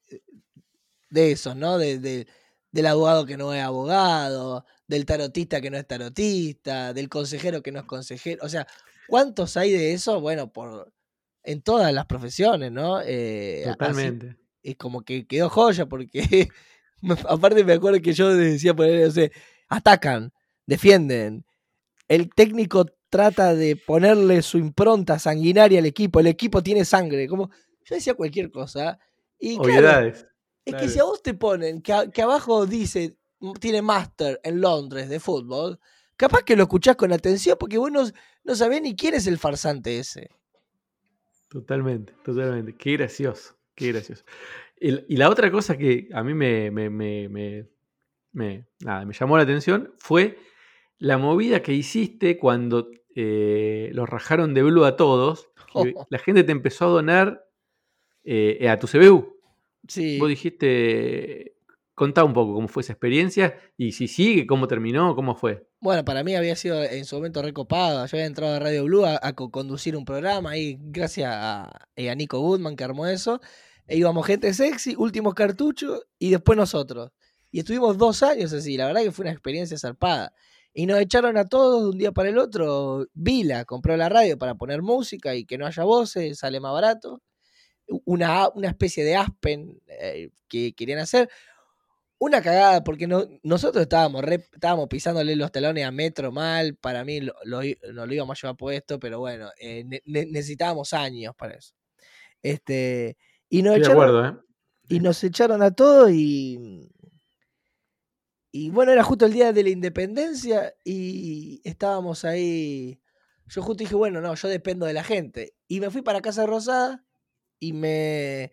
de esos, ¿no? De, de- del abogado que no es abogado, del tarotista que no es tarotista, del consejero que no es consejero. O sea, ¿cuántos hay de eso? Bueno, por en todas las profesiones, ¿no? Eh, así- Totalmente. Es como que quedó joya porque aparte me acuerdo que yo decía poner, no sé, atacan, defienden. El técnico trata de ponerle su impronta sanguinaria al equipo, el equipo tiene sangre, como yo decía cualquier cosa. Y claro, es que si a vos te ponen que, a- que abajo dice "M- tiene máster en Londres de fútbol, capaz que lo escuchás con atención porque vos no, no sabés ni quién es el farsante ese. Totalmente, totalmente. Qué gracioso, qué gracioso. El- y la otra cosa que a mí me, me, me, me- nada, me llamó la atención fue la movida que hiciste cuando eh, los rajaron de blue a todos. que la gente te empezó a donar eh, a tu CBU. Sí. Vos dijiste, contá un poco cómo fue esa experiencia y si sigue, cómo terminó, cómo fue. Bueno, para mí había sido en su momento recopado. Yo había entrado a Radio Blue a, a co- conducir un programa ahí, gracias a, eh, a Nico Goodman que armó eso. E íbamos gente sexy, últimos cartuchos y después nosotros. Y estuvimos dos años así. La verdad que fue una experiencia zarpada. Y nos echaron a todos de un día para el otro. Vila compró la radio para poner música y que no haya voces, sale más barato. Una, una especie de Aspen eh, que querían hacer una cagada, porque no, nosotros estábamos, re- estábamos pisándole los talones a Metro mal, para mí lo, lo nos lo íbamos a llevar puesto, pero bueno, eh, ne- ne- necesitábamos años para eso. Este, y nos, Estoy de echaron, acuerdo, ¿eh? y nos echaron a todos y... Y bueno, era justo el día de la independencia y estábamos ahí yo justo dije, bueno, no, yo dependo de la gente. Y me fui para Casa Rosada y me,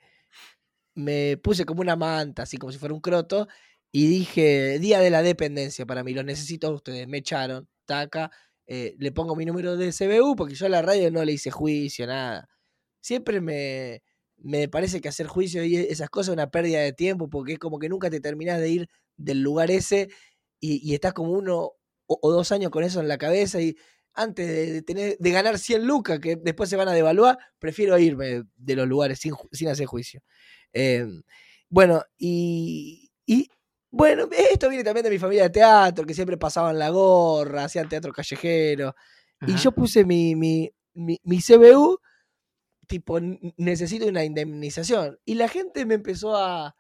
me puse como una manta, así como si fuera un croto, y dije, día de la dependencia para mí, lo necesito a ustedes. Me echaron, taca, eh, le pongo mi número de CBU porque yo a la radio no le hice juicio, nada. Siempre me, me parece que hacer juicio y esas cosas es una pérdida de tiempo porque es como que nunca te terminás de ir del lugar ese y, estás como uno o, dos años con eso en la cabeza y antes de, tener, de ganar 100 lucas que después se van a devaluar, prefiero irme de los lugares sin, sin hacer juicio. Em, bueno, y, y, bueno, esto viene también de mi familia de teatro, que siempre pasaban la gorra, hacían teatro callejero. Y yo puse mi, mi, mi, mi CBU tipo, necesito una indemnización. Y la gente me empezó a,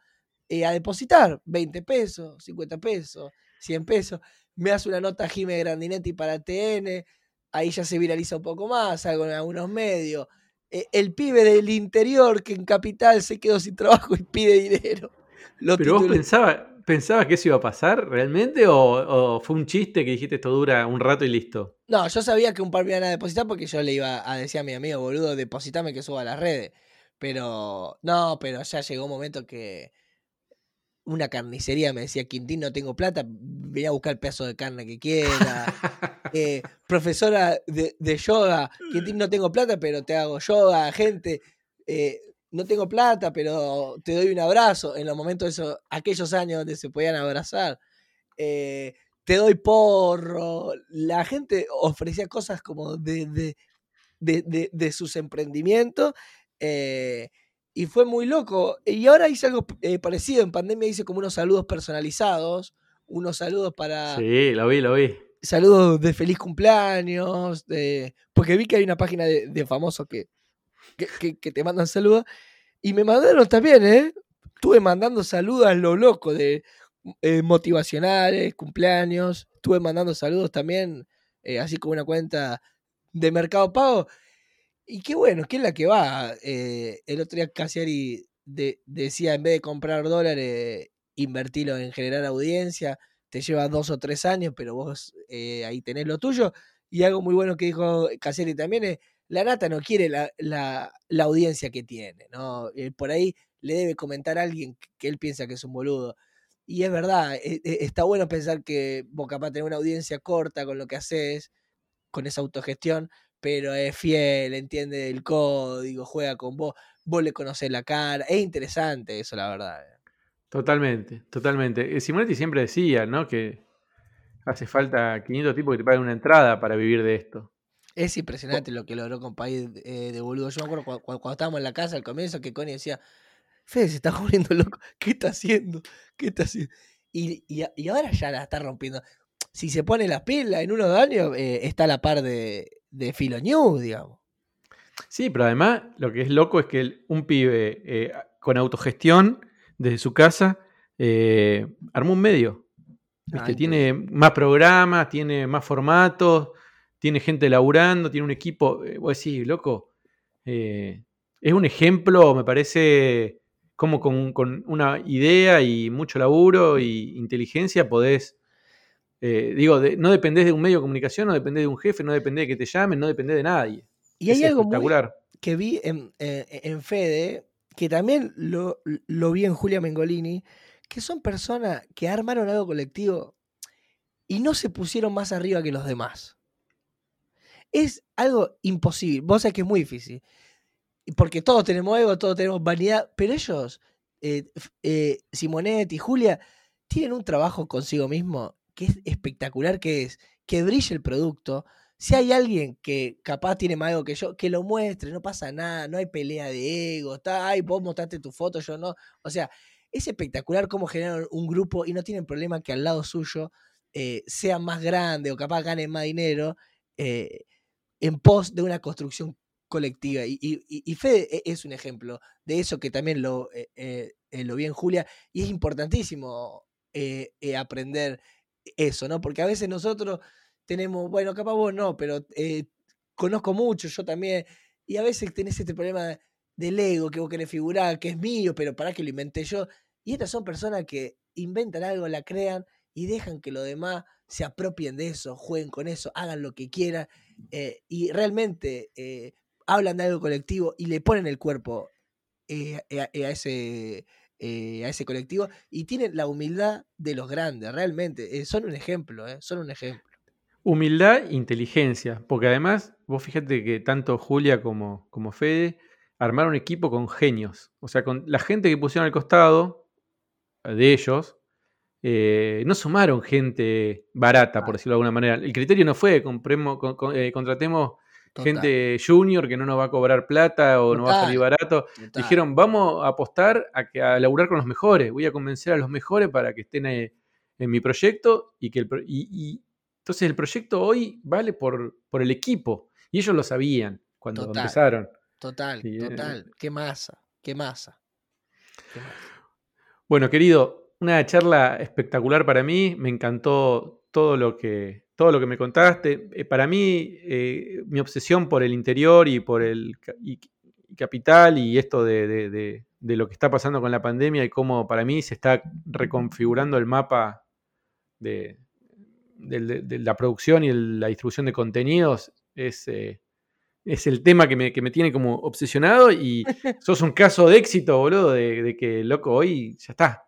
eh, a depositar 20 pesos, 50 pesos, 100 pesos. Me hace una nota Jime Grandinetti para TN, ahí ya se viraliza un poco más, algo en algunos medios. Eh, el pibe del interior que en Capital se quedó sin trabajo y pide dinero. Pero vos pensabas, ¿Pensabas que eso iba a pasar realmente o, fue un chiste que dijiste esto dura un rato y listo? No, yo sabía que un par me iban a depositar porque yo le iba a decir a mi amigo, boludo, depositame que suba a las redes. Pero, no, pero ya llegó un momento que una carnicería me decía, Quintín, no tengo plata, voy a buscar el pedazo de carne que quiera. Eh, profesora de, yoga, Quintín, no tengo plata, pero te hago yoga, gente. Eh, no tengo plata, pero te doy un abrazo. En los momentos de esos, aquellos años donde se podían abrazar. Eh, te doy porro. La gente ofrecía cosas como de, de, sus emprendimientos. Eh, y fue muy loco. Y ahora hice algo eh, parecido. En pandemia hice como unos saludos personalizados. Unos saludos para. Sí, lo vi, lo vi. Saludos de feliz cumpleaños. porque vi que hay una página de famosos que que, te mandan saludos. Y me mandaron también, ¿eh? Estuve mandando saludos a lo loco de eh, motivacionales, cumpleaños. Estuve mandando saludos también, eh, así como una cuenta de Mercado Pago. Y qué bueno, ¿qué es la que va? Eh, el otro día Casiari decía, en vez de comprar dólares, invertirlo en generar audiencia. Te lleva dos o tres años, pero vos ahí tenés lo tuyo. Y algo muy bueno que dijo Casiari también es la nata no quiere la, audiencia que tiene, ¿no? Eh, por ahí le debe comentar a alguien que él piensa que es un boludo. Y es verdad, e, e, está bueno pensar que vos capaz tenés una audiencia corta con lo que haces, con esa autogestión, pero es fiel, entiende el código, juega con vos, vos le conocés la cara. Es interesante eso, la verdad. Eh. Totalmente, totalmente. Eh, Simonetti siempre decía, ¿no? Que hace falta 500 tipos que te paguen una entrada para vivir de esto. Es impresionante lo que logró con País eh, de boludo. Yo me acuerdo cuando, estábamos en la casa al comienzo que Connie decía, Fede se está volviendo loco, ¿qué está haciendo? ¿Qué está haciendo? Y, y, ahora ya la está rompiendo. Si se pone la pila en unos años, eh, está a la par de, de Filo News, digamos. Sí, pero además lo que es loco es que un pibe eh, con autogestión desde su casa armó un medio. Ah, tiene más programas, tiene más formatos, tiene gente laburando, tiene un equipo. Eh, vos decís, loco, eh, es un ejemplo, me parece, como con, una idea y mucho laburo y inteligencia podés. Eh, digo, no dependés de un medio de comunicación, no dependés de un jefe, no dependés de que te llamen, no dependés de nadie. Y hay algo espectacular. que vi en, Fede, que también lo, lo vi en Julia Mengolini, que son personas que armaron algo colectivo y no se pusieron más arriba que los demás es algo imposible. Vos sabés que es muy difícil. Porque todos tenemos ego, todos tenemos vanidad, pero ellos, eh, eh, Simonet y Julia, tienen un trabajo consigo mismo que es espectacular, que es que brille el producto. Si hay alguien que capaz tiene más ego que yo, que lo muestre, no pasa nada, no hay pelea de ego, está, ay, vos mostraste tu foto, yo no. O sea, es espectacular cómo generan un grupo y no tienen problema que al lado suyo eh, sea más grande o capaz ganen más dinero. Eh, en pos de una construcción colectiva. Y, Fede e, es un ejemplo de eso que también lo, eh, eh, eh, lo vi en Julia y es importantísimo aprender eso, ¿no? Porque a veces nosotros tenemos, bueno, capaz vos no, pero conozco mucho, yo también, y a veces tenés este problema del ego, que vos querés figurar, que es mío, pero para que lo inventé yo. Y estas son personas que inventan algo, la crean y dejan que los demás se apropien de eso, jueguen con eso, hagan lo que quieran eh, y realmente eh, hablan de algo colectivo y le ponen el cuerpo eh, a, ese, a ese colectivo y tienen la humildad de los grandes, realmente. son un ejemplo, son un ejemplo. Humildad e inteligencia, porque además, vos fíjate que tanto Julia como, como Fede armaron un equipo con genios. O sea, con la gente que pusieron al costado de ellos, eh, no sumaron gente barata, por decirlo de alguna manera. El criterio no fue, compremos, eh, contratemos gente junior que no nos va a cobrar plata o no va a salir barato. Dijeron, vamos a apostar a, que, a laburar con los mejores, voy a convencer a los mejores para que estén en mi proyecto y que el, y, entonces el proyecto hoy vale por, por el equipo y ellos lo sabían cuando empezaron. Total, eh, total. Qué masa, qué masa. Bueno, querido, una charla espectacular para mí. Me encantó todo lo que, todo lo que me contaste. Eh, para mí, eh, mi obsesión por el interior y por el capital y esto de, lo que está pasando con la pandemia y cómo para mí se está reconfigurando el mapa de, la producción y la distribución de contenidos es, eh, es el tema que me, tiene como obsesionado y sos un caso de éxito, boludo, de, que, loco, hoy ya está,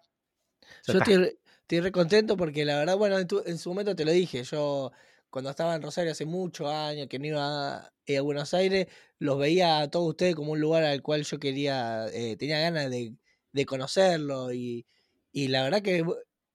yo estoy, estoy re contento porque la verdad, bueno, en, su momento te lo dije, yo cuando estaba en Rosario hace muchos años, que no iba a, Buenos Aires, los veía a todos ustedes como un lugar al cual yo quería, eh, tenía ganas de, conocerlo y, la verdad que,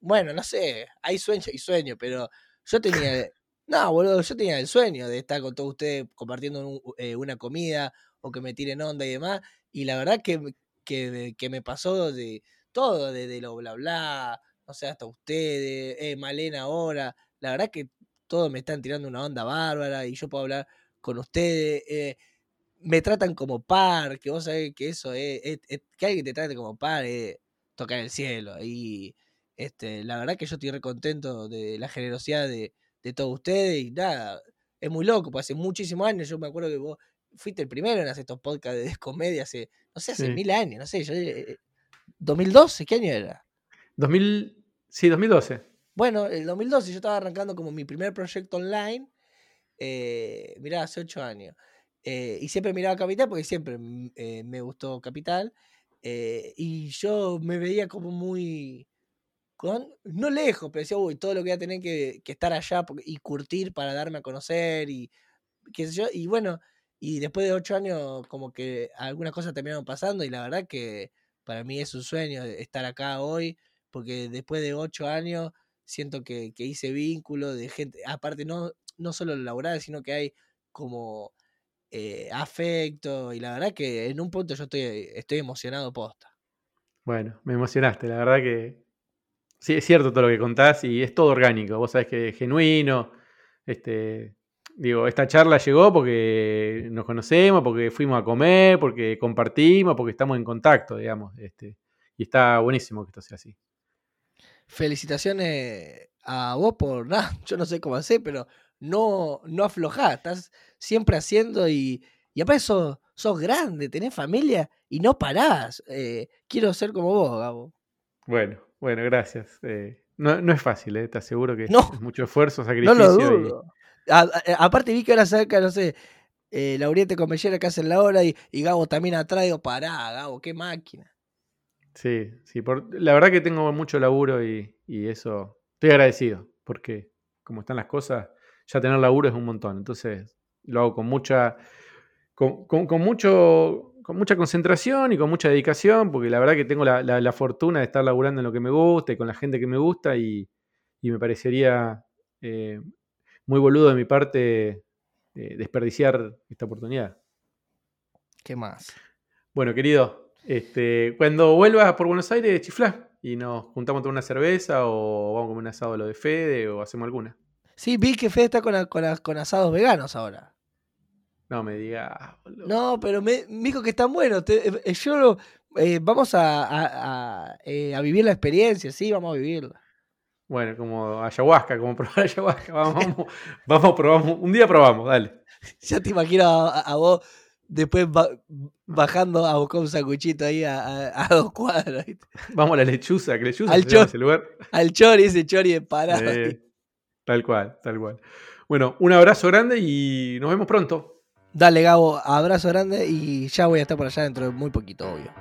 bueno, no sé, hay sueño y sueño, pero yo tenía, no, boludo, yo tenía el sueño de estar con todos ustedes compartiendo eh, una comida o que me tiren onda y demás, y la verdad que, que, que me pasó de todo, desde lo bla bla, no sé, hasta ustedes, eh, Malena ahora, la verdad que todos me están tirando una onda bárbara y yo puedo hablar con ustedes, eh, me tratan como par, que vos sabés que eso es, que alguien te trate como par es tocar el cielo y este, la verdad que yo estoy re contento de la generosidad de, todos ustedes y nada, es muy loco, pues hace muchísimos años, yo me acuerdo que vos fuiste el primero en hacer estos podcasts de comedia hace, no sé, hace mil años, no sé, yo eh, ¿2012? ¿Qué año era? 2000, sí, 2012. Bueno, el 2012 yo estaba arrancando como mi primer proyecto online. Eh, mirá, hace ocho años. Eh, y siempre miraba Capital porque siempre eh, me gustó Capital. Eh, y yo me veía como muy. no lejos, pero decía, uy, todo lo que voy a tener que, estar allá y curtir para darme a conocer y qué sé yo. Y bueno, y después de ocho años, como que algunas cosas terminaron pasando y la verdad que para mí es un sueño estar acá hoy, porque después de ocho años siento que, hice vínculo de gente, aparte no, no solo laboral, sino que hay como eh, afecto y la verdad que en un punto yo estoy, estoy emocionado posta. Bueno, me emocionaste, la verdad que sí, es cierto todo lo que contás y es todo orgánico, vos sabés que es genuino, este, Digo, esta charla llegó porque nos conocemos, porque fuimos a comer, porque compartimos, porque estamos en contacto, digamos. Este, y está buenísimo que esto sea así. Felicitaciones a vos por nada, yo no sé cómo hacer, pero no, no aflojás, estás siempre haciendo y, y aparte sos, sos grande, tenés familia y no parás. Eh, quiero ser como vos, Gabo. Bueno, bueno, gracias. Eh, no, es fácil, eh, te aseguro que es mucho esfuerzo, sacrificio. No lo dudo. Eh, aparte vi que ahora saca, no sé, eh, Lauriente con Mellera que hacen la hora y, y Gabo también atrás. Digo, pará, Gabo, qué máquina. Sí, sí, por, la verdad que tengo mucho laburo y, eso estoy agradecido, porque como están las cosas, ya tener laburo es un montón. Entonces lo hago con mucha, con, mucho, con mucha concentración y con mucha dedicación, porque la verdad que tengo la, fortuna de estar laburando en lo que me gusta y con la gente que me gusta y, me parecería eh, muy boludo de mi parte eh, desperdiciar esta oportunidad. ¿Qué más? Bueno, querido, este, cuando vuelvas por Buenos Aires, chiflá y nos juntamos a tomar una cerveza o vamos a comer un asado a lo de Fede o hacemos alguna. Sí, vi que Fede está con, asados veganos ahora. No me digas. No, pero me, dijo que están buenos. Eh, yo eh, vamos a, a, vivir la experiencia, sí, vamos a vivirla. Bueno, como ayahuasca, como probar ayahuasca. Vamos, vamos, probamos. Un día probamos, dale. Ya te imagino a, vos después ba- bajando a buscar un sacuchito ahí a, a- a dos cuadras. Vamos a la lechuza, que lechuza Al chor- ese lugar. Al chori, ese chori de parado. Eh, tal cual, tal cual. Bueno, un abrazo grande y nos vemos pronto. Dale, Gabo, abrazo grande y ya voy a estar por allá dentro de muy poquito, obvio.